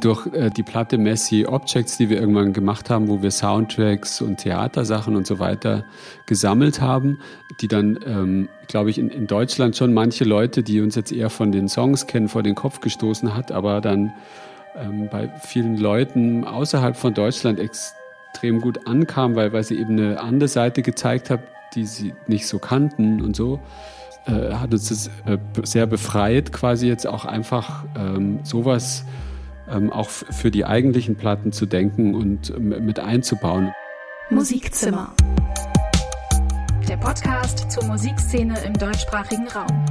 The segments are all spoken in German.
Durch äh, die Platte Messy Objects, die wir irgendwann gemacht haben, wo wir Soundtracks und Theatersachen und so weiter gesammelt haben, die dann, ähm, glaube ich, in, in, Deutschland schon manche Leute, die uns jetzt eher von den Songs kennen, vor den Kopf gestoßen hat, aber dann ähm, bei vielen Leuten außerhalb von Deutschland extrem gut ankam, weil, weil sie eben eine andere Seite gezeigt hat, die sie nicht so kannten und so. Äh, hat uns das äh, sehr befreit, quasi jetzt auch einfach ähm, sowas auch für die eigentlichen Platten zu denken und ähm, mit einzubauen. Musikzimmer. Der Podcast zur Musikszene im deutschsprachigen Raum.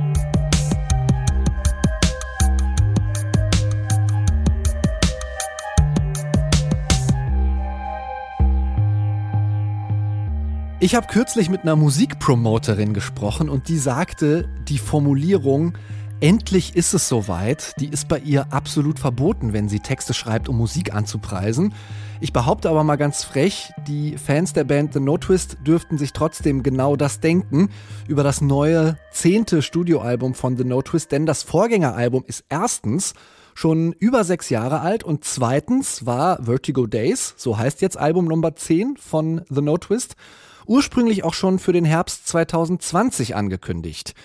Ich habe kürzlich mit einer Musikpromoterin gesprochen und die sagte, die Formulierung Endlich ist es soweit. Die ist bei ihr absolut verboten, wenn sie Texte schreibt, um Musik anzupreisen. Ich behaupte aber mal ganz frech, die Fans der Band The No Twist dürften sich trotzdem genau das denken über das neue zehnte Studioalbum von The No Twist, denn das Vorgängeralbum ist erstens schon über sechs Jahre alt und zweitens war Vertigo Days, so heißt jetzt Album Nummer 10 von The No Twist, ursprünglich auch schon für den Herbst 2020 angekündigt.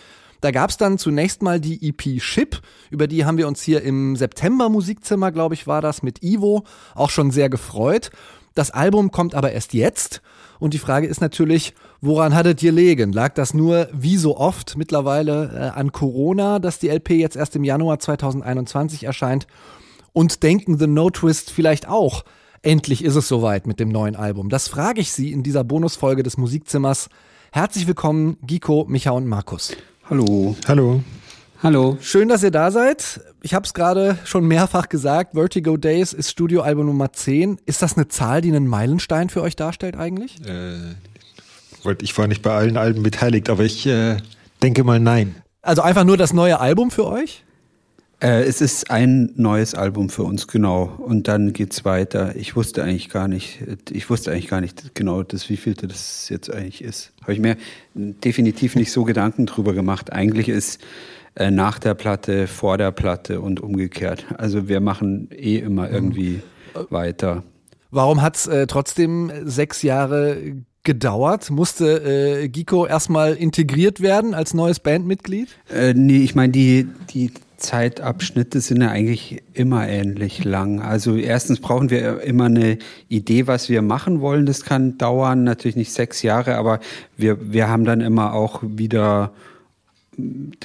Da gab es dann zunächst mal die EP Ship, über die haben wir uns hier im September Musikzimmer, glaube ich, war das, mit Ivo auch schon sehr gefreut. Das Album kommt aber erst jetzt. Und die Frage ist natürlich, woran hattet ihr legen? Lag das nur, wie so oft mittlerweile, äh, an Corona, dass die LP jetzt erst im Januar 2021 erscheint? Und denken The No Twist vielleicht auch, endlich ist es soweit mit dem neuen Album? Das frage ich Sie in dieser Bonusfolge des Musikzimmers. Herzlich willkommen, Giko, Micha und Markus. Hallo. Hallo. Hallo. Schön, dass ihr da seid. Ich habe es gerade schon mehrfach gesagt, Vertigo Days ist Studioalbum Nummer 10. Ist das eine Zahl, die einen Meilenstein für euch darstellt eigentlich? Äh, ich war nicht bei allen Alben beteiligt, aber ich äh, denke mal nein. Also einfach nur das neue Album für euch? Äh, es ist ein neues Album für uns, genau. Und dann geht's weiter. Ich wusste eigentlich gar nicht, ich wusste eigentlich gar nicht genau, das wievielte das jetzt eigentlich ist. Habe ich mir definitiv nicht so Gedanken drüber gemacht. Eigentlich ist äh, nach der Platte, vor der Platte und umgekehrt. Also wir machen eh immer mhm. irgendwie mhm. weiter. Warum hat's äh, trotzdem sechs Jahre gedauert? Musste äh, Giko erstmal integriert werden als neues Bandmitglied? Äh, nee, ich meine, die, die Zeitabschnitte sind ja eigentlich immer ähnlich lang. Also erstens brauchen wir immer eine Idee, was wir machen wollen. Das kann dauern, natürlich nicht sechs Jahre, aber wir, wir haben dann immer auch wieder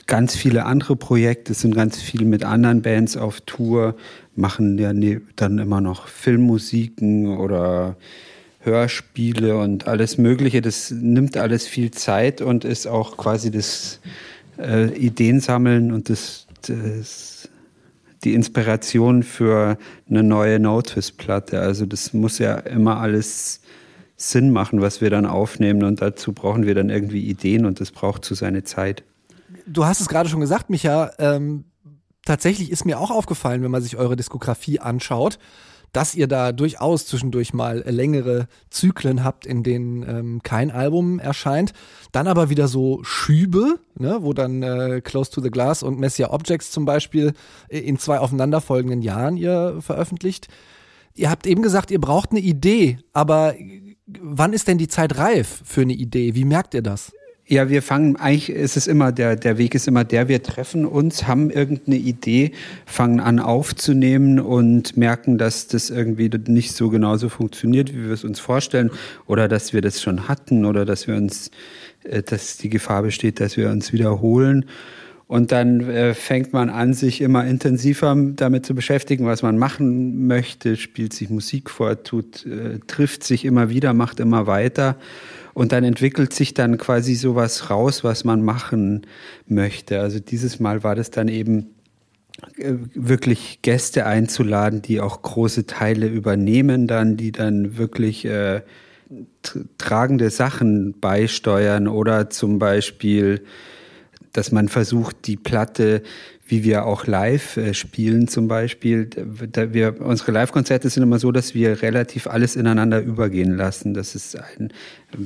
ganz viele andere Projekte, sind ganz viel mit anderen Bands auf Tour, machen ja ne, dann immer noch Filmmusiken oder Hörspiele und alles Mögliche. Das nimmt alles viel Zeit und ist auch quasi das äh, Ideen sammeln und das das, die Inspiration für eine neue Notice-Platte. Also das muss ja immer alles Sinn machen, was wir dann aufnehmen und dazu brauchen wir dann irgendwie Ideen und das braucht zu seine Zeit. Du hast es gerade schon gesagt, Micha. Ähm, tatsächlich ist mir auch aufgefallen, wenn man sich eure Diskografie anschaut, dass ihr da durchaus zwischendurch mal längere Zyklen habt, in denen ähm, kein Album erscheint. Dann aber wieder so Schübe, ne, wo dann äh, Close to the Glass und Messiah Objects zum Beispiel in zwei aufeinanderfolgenden Jahren ihr veröffentlicht. Ihr habt eben gesagt, ihr braucht eine Idee, aber wann ist denn die Zeit reif für eine Idee? Wie merkt ihr das? Ja, wir fangen, eigentlich ist es immer, der, der Weg ist immer der, wir treffen uns, haben irgendeine Idee, fangen an aufzunehmen und merken, dass das irgendwie nicht so genauso funktioniert, wie wir es uns vorstellen, oder dass wir das schon hatten, oder dass wir uns, äh, dass die Gefahr besteht, dass wir uns wiederholen. Und dann äh, fängt man an, sich immer intensiver damit zu beschäftigen, was man machen möchte, spielt sich Musik vor, tut, äh, trifft sich immer wieder, macht immer weiter. Und dann entwickelt sich dann quasi sowas raus, was man machen möchte. Also dieses Mal war das dann eben äh, wirklich Gäste einzuladen, die auch große Teile übernehmen, dann, die dann wirklich äh, tragende Sachen beisteuern oder zum Beispiel, dass man versucht, die Platte wie wir auch live äh, spielen zum Beispiel. Da wir, unsere Live-Konzerte sind immer so, dass wir relativ alles ineinander übergehen lassen. Das ist ein,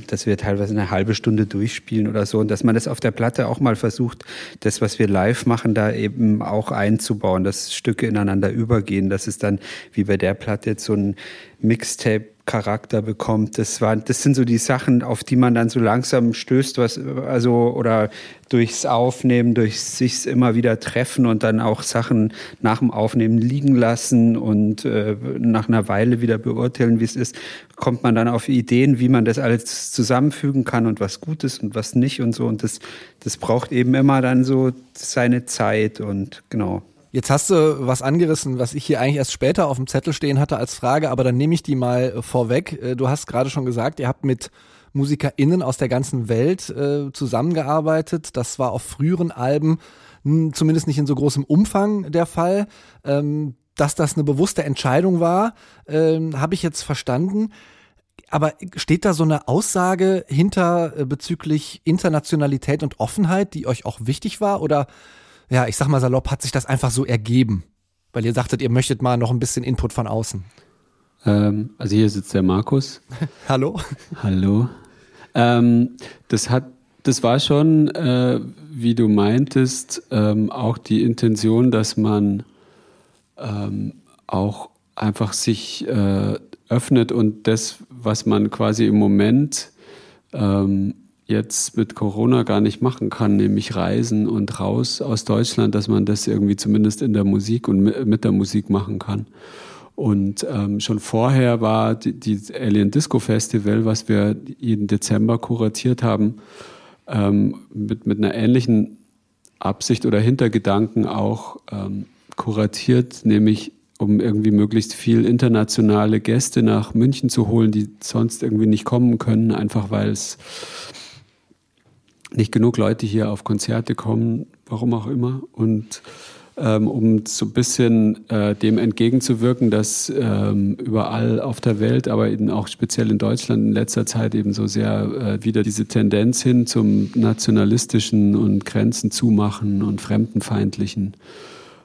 dass wir teilweise eine halbe Stunde durchspielen oder so und dass man das auf der Platte auch mal versucht, das, was wir live machen, da eben auch einzubauen, dass Stücke ineinander übergehen. Das ist dann wie bei der Platte jetzt so ein Mixtape Charakter bekommt. Das war, das sind so die Sachen, auf die man dann so langsam stößt, was, also, oder durchs Aufnehmen, durch sich immer wieder treffen und dann auch Sachen nach dem Aufnehmen liegen lassen und äh, nach einer Weile wieder beurteilen, wie es ist, kommt man dann auf Ideen, wie man das alles zusammenfügen kann und was gut ist und was nicht und so. Und das, das braucht eben immer dann so seine Zeit und genau. Jetzt hast du was angerissen, was ich hier eigentlich erst später auf dem Zettel stehen hatte als Frage, aber dann nehme ich die mal äh, vorweg. Äh, du hast gerade schon gesagt, ihr habt mit MusikerInnen aus der ganzen Welt äh, zusammengearbeitet. Das war auf früheren Alben zumindest nicht in so großem Umfang der Fall. Ähm, dass das eine bewusste Entscheidung war, ähm, habe ich jetzt verstanden. Aber steht da so eine Aussage hinter äh, bezüglich Internationalität und Offenheit, die euch auch wichtig war? Oder ja, ich sag mal salopp, hat sich das einfach so ergeben? Weil ihr sagtet, ihr möchtet mal noch ein bisschen Input von außen. Ähm, also hier sitzt der Markus. Hallo. Hallo. Ähm, das hat, das war schon, äh, wie du meintest, ähm, auch die Intention, dass man ähm, auch einfach sich äh, öffnet und das, was man quasi im Moment ähm, jetzt mit Corona gar nicht machen kann, nämlich reisen und raus aus Deutschland, dass man das irgendwie zumindest in der Musik und mit der Musik machen kann. Und ähm, schon vorher war die, die, Alien Disco Festival, was wir jeden Dezember kuratiert haben, ähm, mit, mit einer ähnlichen Absicht oder Hintergedanken auch ähm, kuratiert, nämlich um irgendwie möglichst viel internationale Gäste nach München zu holen, die sonst irgendwie nicht kommen können, einfach weil es nicht genug Leute hier auf Konzerte kommen, warum auch immer. Und ähm, um so ein bisschen äh, dem entgegenzuwirken, dass ähm, überall auf der Welt, aber eben auch speziell in Deutschland in letzter Zeit eben so sehr äh, wieder diese Tendenz hin zum nationalistischen und Grenzen zumachen und fremdenfeindlichen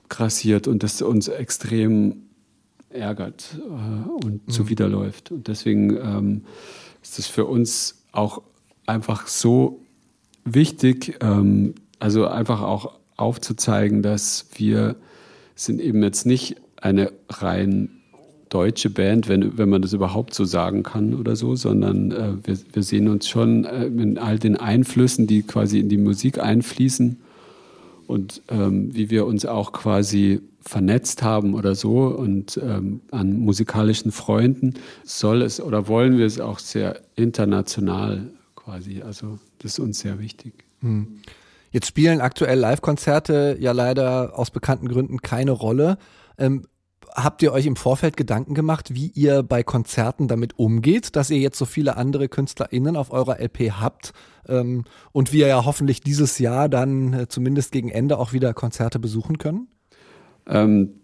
grassiert und das uns extrem ärgert äh, und mhm. zuwiderläuft. Und deswegen ähm, ist es für uns auch einfach so wichtig, ähm, also einfach auch aufzuzeigen, dass wir sind eben jetzt nicht eine rein deutsche Band, wenn, wenn man das überhaupt so sagen kann oder so, sondern äh, wir, wir sehen uns schon äh, in all den Einflüssen, die quasi in die Musik einfließen und ähm, wie wir uns auch quasi vernetzt haben oder so und ähm, an musikalischen Freunden. Soll es oder wollen wir es auch sehr international quasi. Also das ist uns sehr wichtig. Hm. Jetzt spielen aktuell Live-Konzerte ja leider aus bekannten Gründen keine Rolle. Ähm, habt ihr euch im Vorfeld Gedanken gemacht, wie ihr bei Konzerten damit umgeht, dass ihr jetzt so viele andere KünstlerInnen auf eurer LP habt ähm, und wir ja hoffentlich dieses Jahr dann äh, zumindest gegen Ende auch wieder Konzerte besuchen können? Ähm,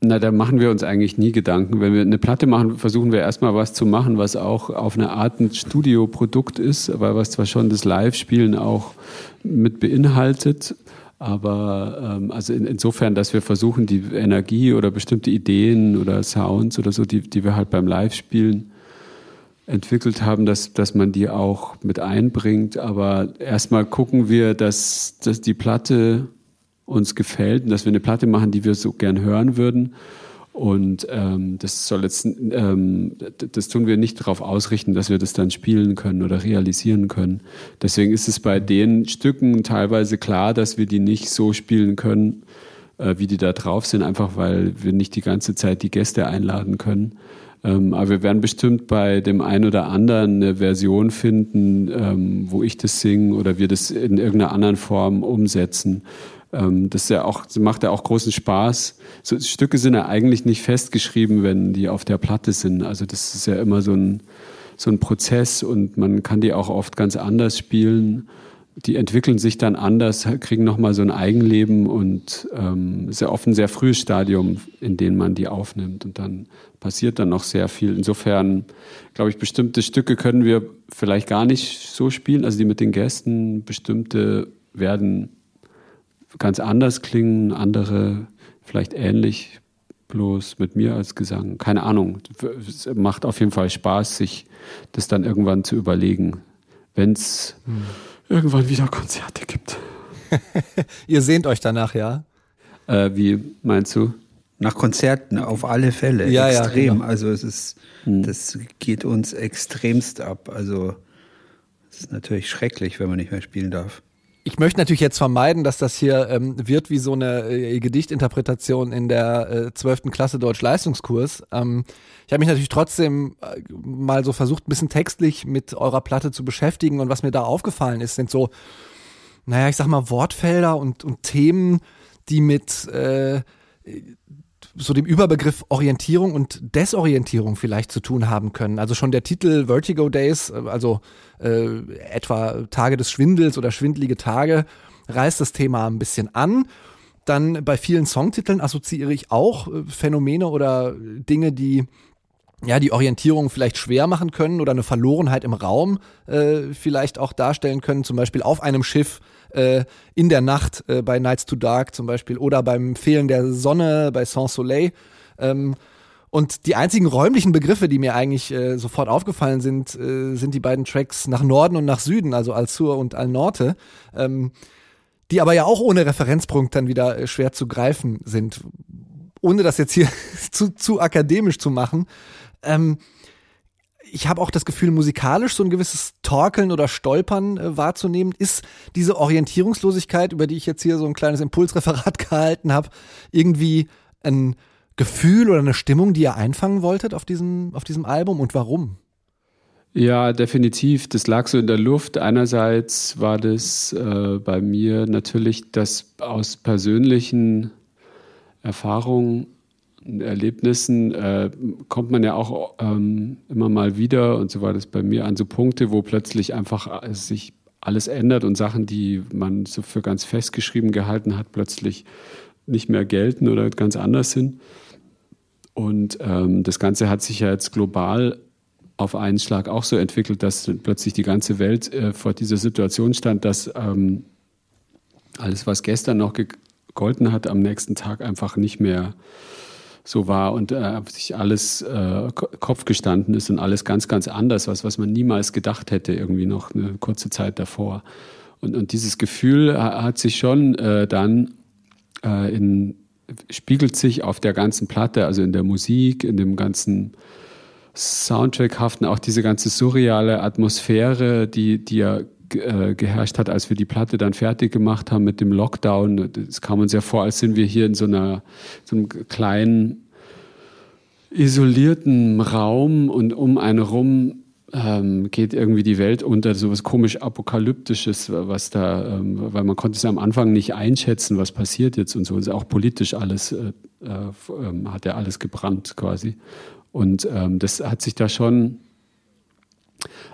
na, da machen wir uns eigentlich nie Gedanken. Wenn wir eine Platte machen, versuchen wir erstmal was zu machen, was auch auf eine Art ein Studioprodukt ist, aber was zwar schon das Live-Spielen auch mit beinhaltet. Aber ähm, also in, insofern, dass wir versuchen, die Energie oder bestimmte Ideen oder Sounds oder so, die, die wir halt beim Live-Spielen entwickelt haben, dass, dass man die auch mit einbringt. Aber erstmal gucken wir, dass, dass die Platte uns gefällt und dass wir eine Platte machen, die wir so gern hören würden. Und ähm, das soll jetzt, ähm, das tun wir nicht darauf ausrichten, dass wir das dann spielen können oder realisieren können. Deswegen ist es bei den Stücken teilweise klar, dass wir die nicht so spielen können, äh, wie die da drauf sind, einfach weil wir nicht die ganze Zeit die Gäste einladen können. Ähm, aber wir werden bestimmt bei dem einen oder anderen eine Version finden, ähm, wo ich das singe oder wir das in irgendeiner anderen Form umsetzen. Ähm, das, ja auch, macht ja auch großen Spaß. So, Stücke sind ja eigentlich nicht festgeschrieben, wenn die auf der Platte sind. Also das ist ja immer so ein, so ein Prozess und man kann die auch oft ganz anders spielen. Die entwickeln sich dann anders, kriegen nochmal so ein Eigenleben und ähm, ist ja oft ein sehr frühes Stadium, in dem man die aufnimmt und dann passiert dann noch sehr viel. Insofern glaube ich, bestimmte Stücke können wir vielleicht gar nicht so spielen, also die mit den Gästen, bestimmte werden ganz anders klingen, andere vielleicht ähnlich, bloß mit mir als Gesang. Keine Ahnung. Es macht auf jeden Fall Spaß, sich das dann irgendwann zu überlegen, wenn es hm. irgendwann wieder Konzerte gibt. Ihr sehnt euch danach, ja? Äh, wie meinst du? Nach Konzerten auf alle Fälle. Ja, extrem. Ja, genau. Also es ist, hm. das geht uns extremst ab. Also es ist natürlich schrecklich, wenn man nicht mehr spielen darf. Ich möchte natürlich jetzt vermeiden, dass das hier ähm, wird wie so eine äh, Gedichtinterpretation in der äh, Klasse Deutsch-Leistungskurs. Ähm, ich habe mich natürlich trotzdem äh, mal so versucht, ein bisschen textlich mit eurer Platte zu beschäftigen und was mir da aufgefallen ist, sind so, naja, ich sag mal, Wortfelder und, und Themen, die mit äh, so dem Überbegriff Orientierung und Desorientierung vielleicht zu tun haben können. Also schon der Titel Vertigo Days, äh, also äh, etwa Tage des Schwindels oder schwindelige Tage, reißt das Thema ein bisschen an. Dann bei vielen Songtiteln assoziiere ich auch äh, Phänomene oder Dinge, die ja, die Orientierung vielleicht schwer machen können oder eine Verlorenheit im Raum äh, vielleicht auch darstellen können, zum Beispiel auf einem Schiff äh, in der Nacht äh, bei Nights to Dark zum Beispiel oder beim Fehlen der Sonne bei Sans Soleil. Ähm, und die einzigen räumlichen Begriffe, die mir eigentlich äh, sofort aufgefallen sind, äh, sind die beiden Tracks nach Norden und nach Süden, also Al Sur und Al Norte, ähm, die aber ja auch ohne Referenzpunkt dann wieder äh, schwer zu greifen sind. Ohne das jetzt hier zu, zu akademisch zu machen. Ähm, ich habe auch das Gefühl, musikalisch so ein gewisses Torkeln oder Stolpern äh, wahrzunehmen. Ist diese Orientierungslosigkeit, über die ich jetzt hier so ein kleines Impulsreferat gehalten habe, irgendwie ein Gefühl oder eine Stimmung, die ihr einfangen wolltet auf diesem, auf diesem Album und warum? Ja, definitiv. Das lag so in der Luft. Einerseits war das äh, bei mir natürlich, dass aus persönlichen Erfahrungen Erlebnissen äh, kommt man ja auch ähm, immer mal wieder, und so war das bei mir, an so Punkte, wo plötzlich einfach äh, sich alles ändert und Sachen, die man so für ganz festgeschrieben gehalten hat, plötzlich nicht mehr gelten oder ganz anders sind. Und ähm, das Ganze hat sich ja jetzt global auf einen Schlag auch so entwickelt, dass plötzlich die ganze Welt äh, vor dieser Situation stand, dass ähm, alles, was gestern noch gegolten hat, am nächsten Tag einfach nicht mehr so war und äh, sich alles äh, Kopf gestanden ist und alles ganz, ganz anders, was, was man niemals gedacht hätte, irgendwie noch eine kurze Zeit davor. Und, und dieses Gefühl hat sich schon äh, dann äh, in, spiegelt sich auf der ganzen Platte, also in der Musik, in dem ganzen Soundtrack-haften, auch diese ganze surreale Atmosphäre, die, die ja äh, geherrscht hat, als wir die Platte dann fertig gemacht haben mit dem Lockdown. Es kam uns ja vor, als sind wir hier in so, einer, so einem kleinen, isolierten Raum und um einen rum ähm, geht irgendwie die Welt unter, so was komisch Apokalyptisches, was da, ähm, weil man konnte es am Anfang nicht einschätzen, was passiert jetzt und so. ist auch politisch alles, äh, äh, hat ja alles gebrannt quasi. Und ähm, das hat sich da schon,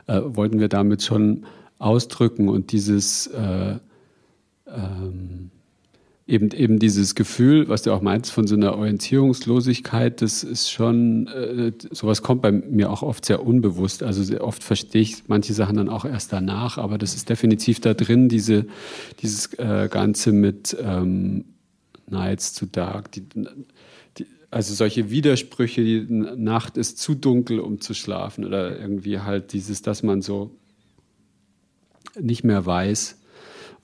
äh, wollten wir damit schon ausdrücken und dieses äh, ähm, eben, eben dieses Gefühl, was du auch meinst, von so einer Orientierungslosigkeit, das ist schon, äh, sowas kommt bei mir auch oft sehr unbewusst. Also sehr oft verstehe ich manche Sachen dann auch erst danach, aber das ist definitiv da drin, diese, dieses äh, Ganze mit ähm, Nights to Dark, die, die, also solche Widersprüche, die Nacht ist zu dunkel, um zu schlafen oder irgendwie halt dieses, dass man so nicht mehr weiß,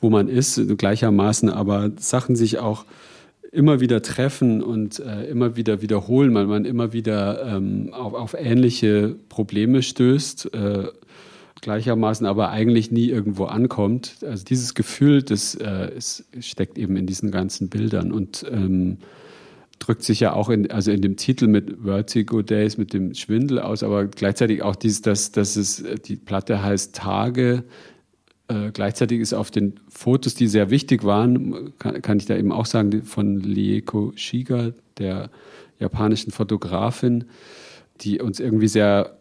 wo man ist, gleichermaßen, aber Sachen sich auch immer wieder treffen und äh, immer wieder wiederholen, weil man immer wieder ähm, auf, auf, ähnliche Probleme stößt, äh, gleichermaßen aber eigentlich nie irgendwo ankommt. Also dieses Gefühl, das äh, ist, steckt eben in diesen ganzen Bildern und ähm, drückt sich ja auch in, also in dem Titel mit Vertigo Days, mit dem Schwindel aus, aber gleichzeitig auch dieses, dass, dass es, die Platte heißt Tage, äh, gleichzeitig ist auf den Fotos, die sehr wichtig waren, kann, kann ich da eben auch sagen, von Lieko Shiga, der japanischen Fotografin, die uns irgendwie sehr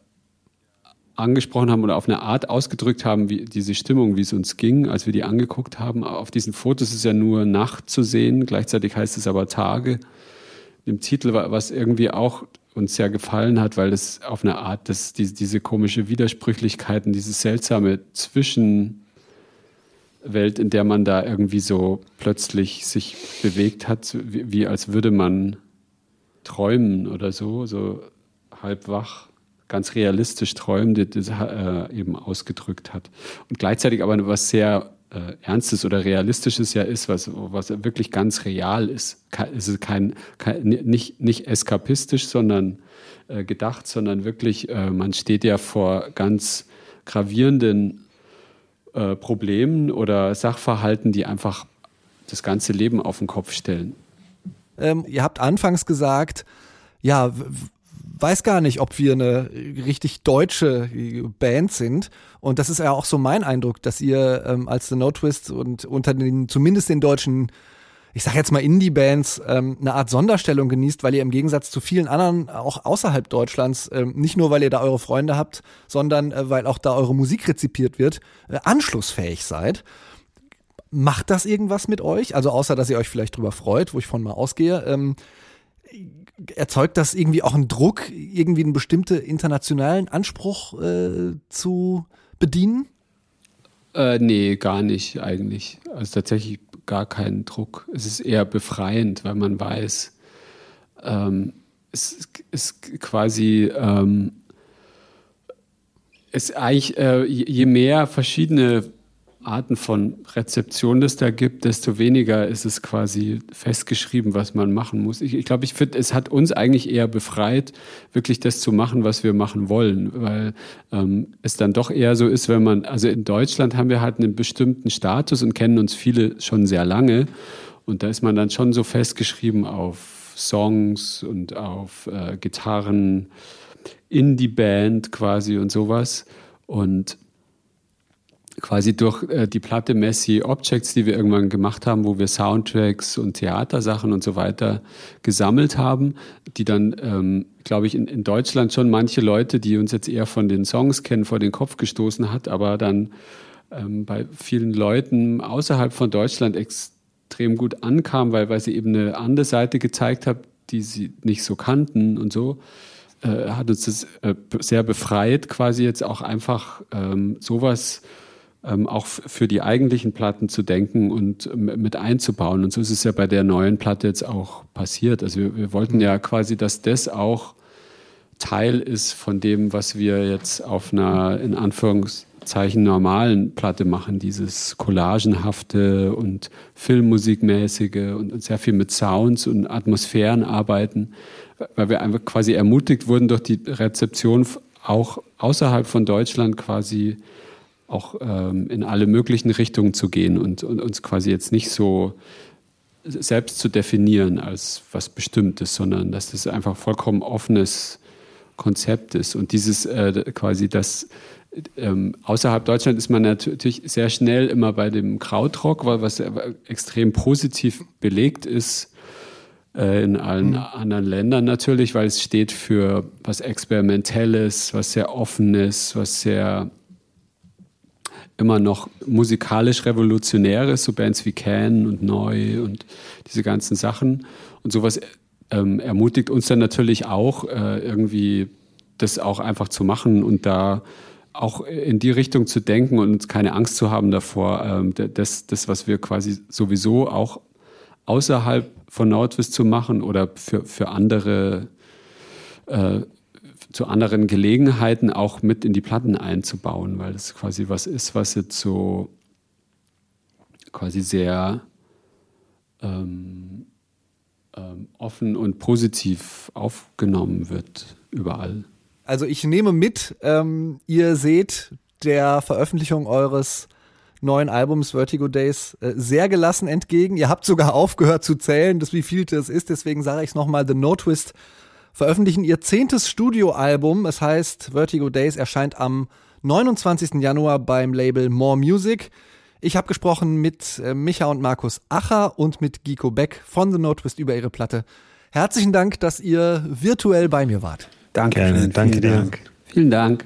angesprochen haben oder auf eine Art ausgedrückt haben, wie diese Stimmung, wie es uns ging, als wir die angeguckt haben. Auf diesen Fotos ist ja nur Nacht zu sehen, gleichzeitig heißt es aber Tage. Im Titel, was irgendwie auch uns sehr gefallen hat, weil es auf eine Art, dass diese, diese komische Widersprüchlichkeiten, dieses seltsame Zwischen Welt, in der man da irgendwie so plötzlich sich bewegt hat, wie, wie als würde man träumen oder so, so halb wach, ganz realistisch träumen, das, das äh, eben ausgedrückt hat. Und gleichzeitig aber was sehr äh, Ernstes oder Realistisches ja ist, was, was wirklich ganz real ist. Es ist kein, kein nicht, nicht eskapistisch, sondern äh, gedacht, sondern wirklich, äh, man steht ja vor ganz gravierenden äh, Problemen oder Sachverhalten, die einfach das ganze Leben auf den Kopf stellen. Ähm, ihr habt anfangs gesagt, ja, weiß gar nicht, ob wir eine richtig deutsche Band sind. Und das ist ja auch so mein Eindruck, dass ihr ähm, als The No Twist und unter den, zumindest den deutschen, ich sag jetzt mal Indie-Bands, ähm, eine Art Sonderstellung genießt, weil ihr im Gegensatz zu vielen anderen, auch außerhalb Deutschlands, ähm, nicht nur, weil ihr da eure Freunde habt, sondern äh, weil auch da eure Musik rezipiert wird, äh, anschlussfähig seid. Macht das irgendwas mit euch? Also außer, dass ihr euch vielleicht drüber freut, wo ich von mal ausgehe. Ähm, erzeugt das irgendwie auch einen Druck, irgendwie einen bestimmten internationalen Anspruch äh, zu bedienen? Äh, nee, gar nicht eigentlich. Also tatsächlich gar keinen Druck. Es ist eher befreiend, weil man weiß, ähm, es ist quasi ähm, es eigentlich äh, je mehr verschiedene Arten von Rezeption es da gibt, desto weniger ist es quasi festgeschrieben, was man machen muss. Ich, ich glaube, ich finde, es hat uns eigentlich eher befreit, wirklich das zu machen, was wir machen wollen, weil ähm, es dann doch eher so ist, wenn man, also in Deutschland haben wir halt einen bestimmten Status und kennen uns viele schon sehr lange und da ist man dann schon so festgeschrieben auf Songs und auf äh, Gitarren, Indie-Band quasi und sowas und quasi durch äh, die Platte Messy Objects, die wir irgendwann gemacht haben, wo wir Soundtracks und Theatersachen und so weiter gesammelt haben, die dann, ähm, glaube ich, in, in Deutschland schon manche Leute, die uns jetzt eher von den Songs kennen, vor den Kopf gestoßen hat, aber dann ähm, bei vielen Leuten außerhalb von Deutschland extrem gut ankam, weil, weil sie eben eine andere Seite gezeigt hat, die sie nicht so kannten und so. Äh, hat uns das äh, sehr befreit, quasi jetzt auch einfach ähm, sowas ähm, auch für die eigentlichen Platten zu denken und mit einzubauen. Und so ist es ja bei der neuen Platte jetzt auch passiert. Also wir, wir wollten ja quasi, dass das auch Teil ist von dem, was wir jetzt auf einer in Anführungszeichen normalen Platte machen, dieses collagenhafte und filmmusikmäßige und sehr viel mit Sounds und Atmosphären arbeiten, weil wir einfach quasi ermutigt wurden durch die Rezeption auch außerhalb von Deutschland quasi auch ähm, in alle möglichen Richtungen zu gehen und, und, uns quasi jetzt nicht so selbst zu definieren als was Bestimmtes, sondern dass das einfach vollkommen offenes Konzept ist. Und dieses äh, quasi das ähm, außerhalb Deutschland ist man natürlich sehr schnell immer bei dem Krautrock, weil was extrem positiv belegt ist äh, in allen mhm. anderen Ländern natürlich, weil es steht für was Experimentelles, was sehr Offenes, was sehr immer noch musikalisch Revolutionäres, so Bands wie Can und Neu und diese ganzen Sachen. Und sowas ähm, ermutigt uns dann natürlich auch, äh, irgendwie das auch einfach zu machen und da auch in die Richtung zu denken und keine Angst zu haben davor, ähm, das, das, was wir quasi sowieso auch außerhalb von Nordwest zu machen oder für, für andere äh, zu anderen Gelegenheiten auch mit in die Platten einzubauen, weil das quasi was ist, was jetzt so quasi sehr ähm, ähm, offen und positiv aufgenommen wird überall. Also ich nehme mit, ähm, ihr seht der Veröffentlichung eures neuen Albums Vertigo Days äh, sehr gelassen entgegen. Ihr habt sogar aufgehört zu zählen, das wie viel das ist, deswegen sage ich es nochmal, The No Twist veröffentlichen ihr zehntes Studioalbum. Es heißt Vertigo Days, erscheint am 29. Januar beim Label More Music. Ich habe gesprochen mit äh, Micha und Markus Acher und mit Giko Beck von The Notwist über ihre Platte. Herzlichen Dank, dass ihr virtuell bei mir wart. Danke, Gerne, danke dir. Dank. Vielen Dank.